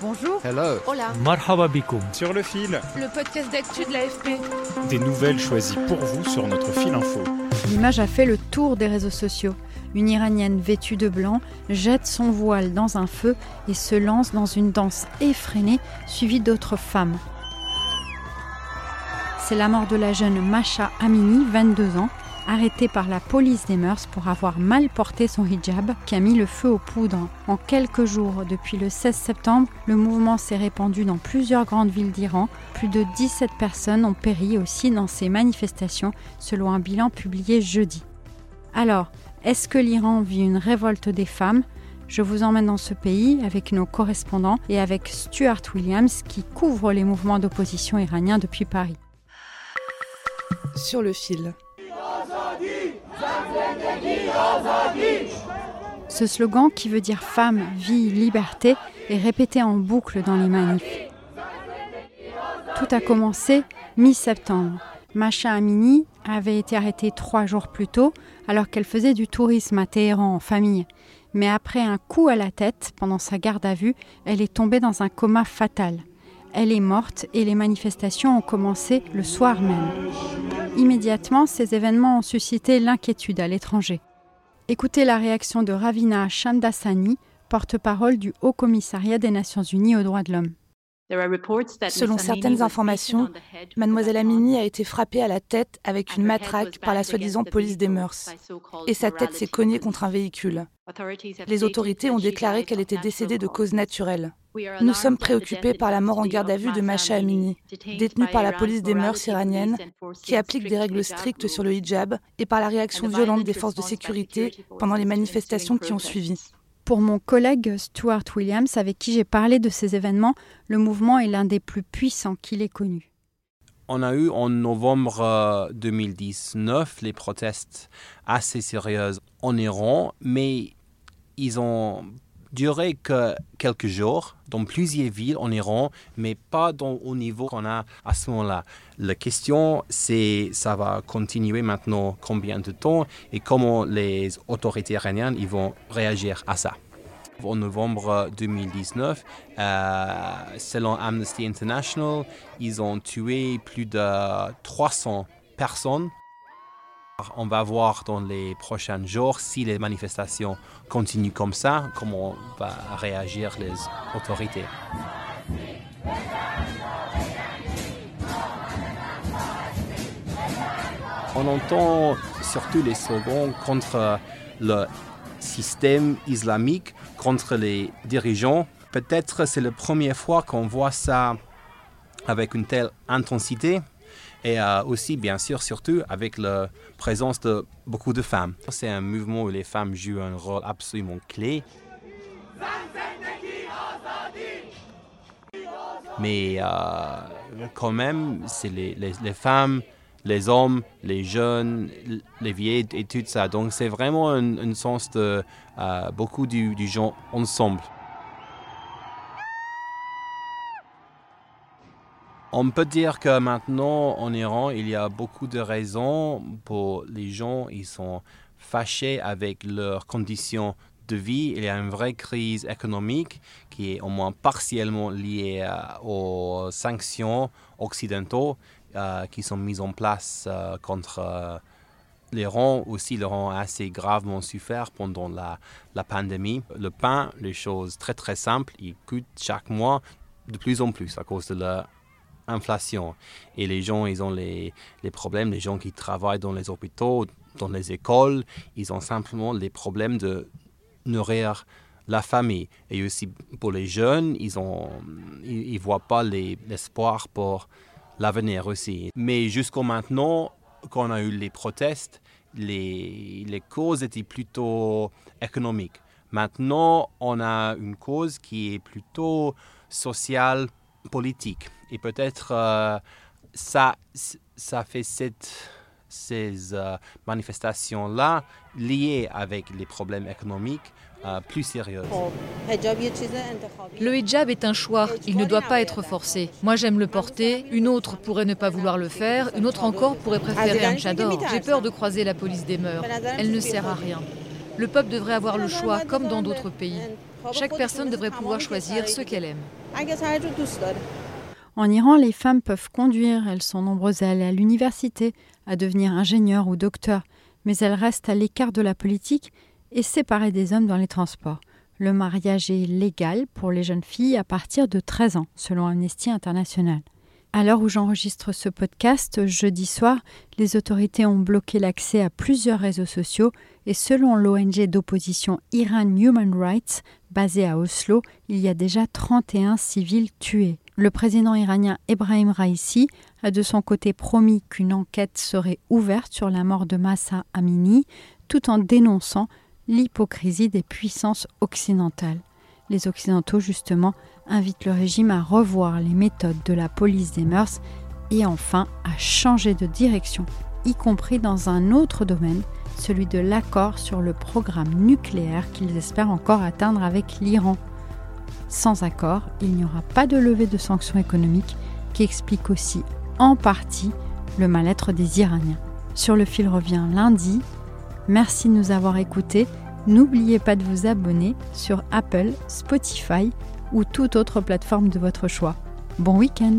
Bonjour. Hello. Hola. Marhaba bikoum. Sur le fil, Le podcast d'actu de l'AFP. des nouvelles choisies pour vous sur notre fil info. L'image a fait le tour des réseaux sociaux. Une Iranienne vêtue de blanc jette son voile dans un feu et se lance dans une danse effrénée suivie d'autres femmes. C'est la mort de la jeune Masha Amini, 22 ans, arrêtée par la police des mœurs pour avoir mal porté son hijab, qui a mis le feu aux poudres. En quelques jours, depuis le 16 septembre, le mouvement s'est répandu dans plusieurs grandes villes d'Iran. Plus de 17 personnes ont péri aussi dans ces manifestations, selon un bilan publié jeudi. Alors, est-ce que l'Iran vit une révolte des femmes? Je vous emmène dans ce pays avec nos correspondants et avec Stuart Williams qui couvre les mouvements d'opposition iraniens depuis Paris. Sur le fil. Ce slogan qui veut dire femme, vie, liberté est répété en boucle dans les manifs. Tout a commencé mi-septembre. Masha Amini avait été arrêtée trois jours plus tôt alors qu'elle faisait du tourisme à Téhéran en famille. Mais après un coup à la tête pendant sa garde à vue, elle est tombée dans un coma fatal. Elle est morte et les manifestations ont commencé le soir même. Immédiatement, ces événements ont suscité l'inquiétude à l'étranger. Écoutez la réaction de Ravina Shamdasani, porte-parole du Haut Commissariat des Nations Unies aux droits de l'homme. Selon certaines informations, mademoiselle Amini a été frappée à la tête avec une matraque par la soi-disant police des mœurs. Et sa tête s'est cognée contre un véhicule. Les autorités ont déclaré qu'elle était décédée de cause naturelle. Nous sommes préoccupés par la mort en garde à vue de Masha Amini, détenue par la police des mœurs iranienne, qui applique des règles strictes sur le hijab, et par la réaction violente des forces de sécurité pendant les manifestations qui ont suivi. Pour mon collègue Stuart Williams, avec qui j'ai parlé de ces événements, le mouvement est l'un des plus puissants qu'il ait connu. On a eu en novembre euh, 2019 les protestes assez sérieuses en Iran, mais ils ont duré que quelques jours dans plusieurs villes en Iran, mais pas dans, au niveau qu'on a à ce moment-là. La question, c'est ça va continuer maintenant combien de temps et comment les autorités iraniennes vont réagir à ça. En novembre 2019, euh, selon Amnesty International, ils ont tué plus de 300 personnes. On va voir dans les prochains jours si les manifestations continuent comme ça, comment vont réagir les autorités. On entend surtout les slogans contre le système islamique, contre les dirigeants. Peut-être c'est la première fois qu'on voit ça avec une telle intensité et euh, aussi, bien sûr, surtout avec la présence de beaucoup de femmes. C'est un mouvement où les femmes jouent un rôle absolument clé. Mais euh, quand même, c'est les, femmes, les hommes, les jeunes, les vieilles et tout ça. Donc c'est vraiment un, un, sens de euh, beaucoup du, du gens ensemble. On peut dire que maintenant en Iran, il y a beaucoup de raisons pour les gens, ils sont fâchés avec leurs conditions de vie. Il y a une vraie crise économique qui est au moins partiellement liée euh, aux sanctions occidentaux euh, qui sont mises en place euh, contre l'Iran. Aussi, l'Iran a assez gravement souffert pendant la, la pandémie. Le pain, les choses très très simples, il coûte chaque mois de plus en plus à cause de la inflation. Et les gens, ils ont les, les, problèmes, les gens qui travaillent dans les hôpitaux, dans les écoles, ils ont simplement les problèmes de nourrir la famille. Et aussi pour les jeunes, ils ne ils, voient pas l'espoir les, pour l'avenir aussi. Mais jusqu'au maintenant, quand on a eu les protestes, les, les causes étaient plutôt économiques. Maintenant, on a une cause qui est plutôt sociale, politique. Et peut-être euh, ça, ça fait cette, ces euh, manifestations-là liées avec les problèmes économiques euh, plus sérieux. Le hijab est un choix, il ne doit pas être forcé. Moi j'aime le porter, une autre pourrait ne pas vouloir le faire, une autre encore pourrait préférer un chador. J'ai peur de croiser la police des mœurs, elle ne sert à rien. Le peuple devrait avoir le choix, comme dans d'autres pays. Chaque personne devrait pouvoir choisir ce qu'elle aime. En Iran, les femmes peuvent conduire, elles sont nombreuses à aller à l'université, à devenir ingénieurs ou docteurs, mais elles restent à l'écart de la politique et séparées des hommes dans les transports. Le mariage est légal pour les jeunes filles à partir de 13 ans, selon Amnesty International. À l'heure où j'enregistre ce podcast, jeudi soir, les autorités ont bloqué l'accès à plusieurs réseaux sociaux et selon l'ONG d'opposition Iran Human Rights, basée à Oslo, il y a déjà 31 civils tués. Le président iranien Ebrahim Raisi a de son côté promis qu'une enquête serait ouverte sur la mort de Massa Amini, tout en dénonçant l'hypocrisie des puissances occidentales. Les Occidentaux, justement, invitent le régime à revoir les méthodes de la police des mœurs et enfin à changer de direction, y compris dans un autre domaine, celui de l'accord sur le programme nucléaire qu'ils espèrent encore atteindre avec l'Iran. Sans accord, il n'y aura pas de levée de sanctions économiques qui explique aussi en partie le mal-être des Iraniens. Sur le fil revient lundi. Merci de nous avoir écoutés. N'oubliez pas de vous abonner sur Apple, Spotify ou toute autre plateforme de votre choix. Bon week-end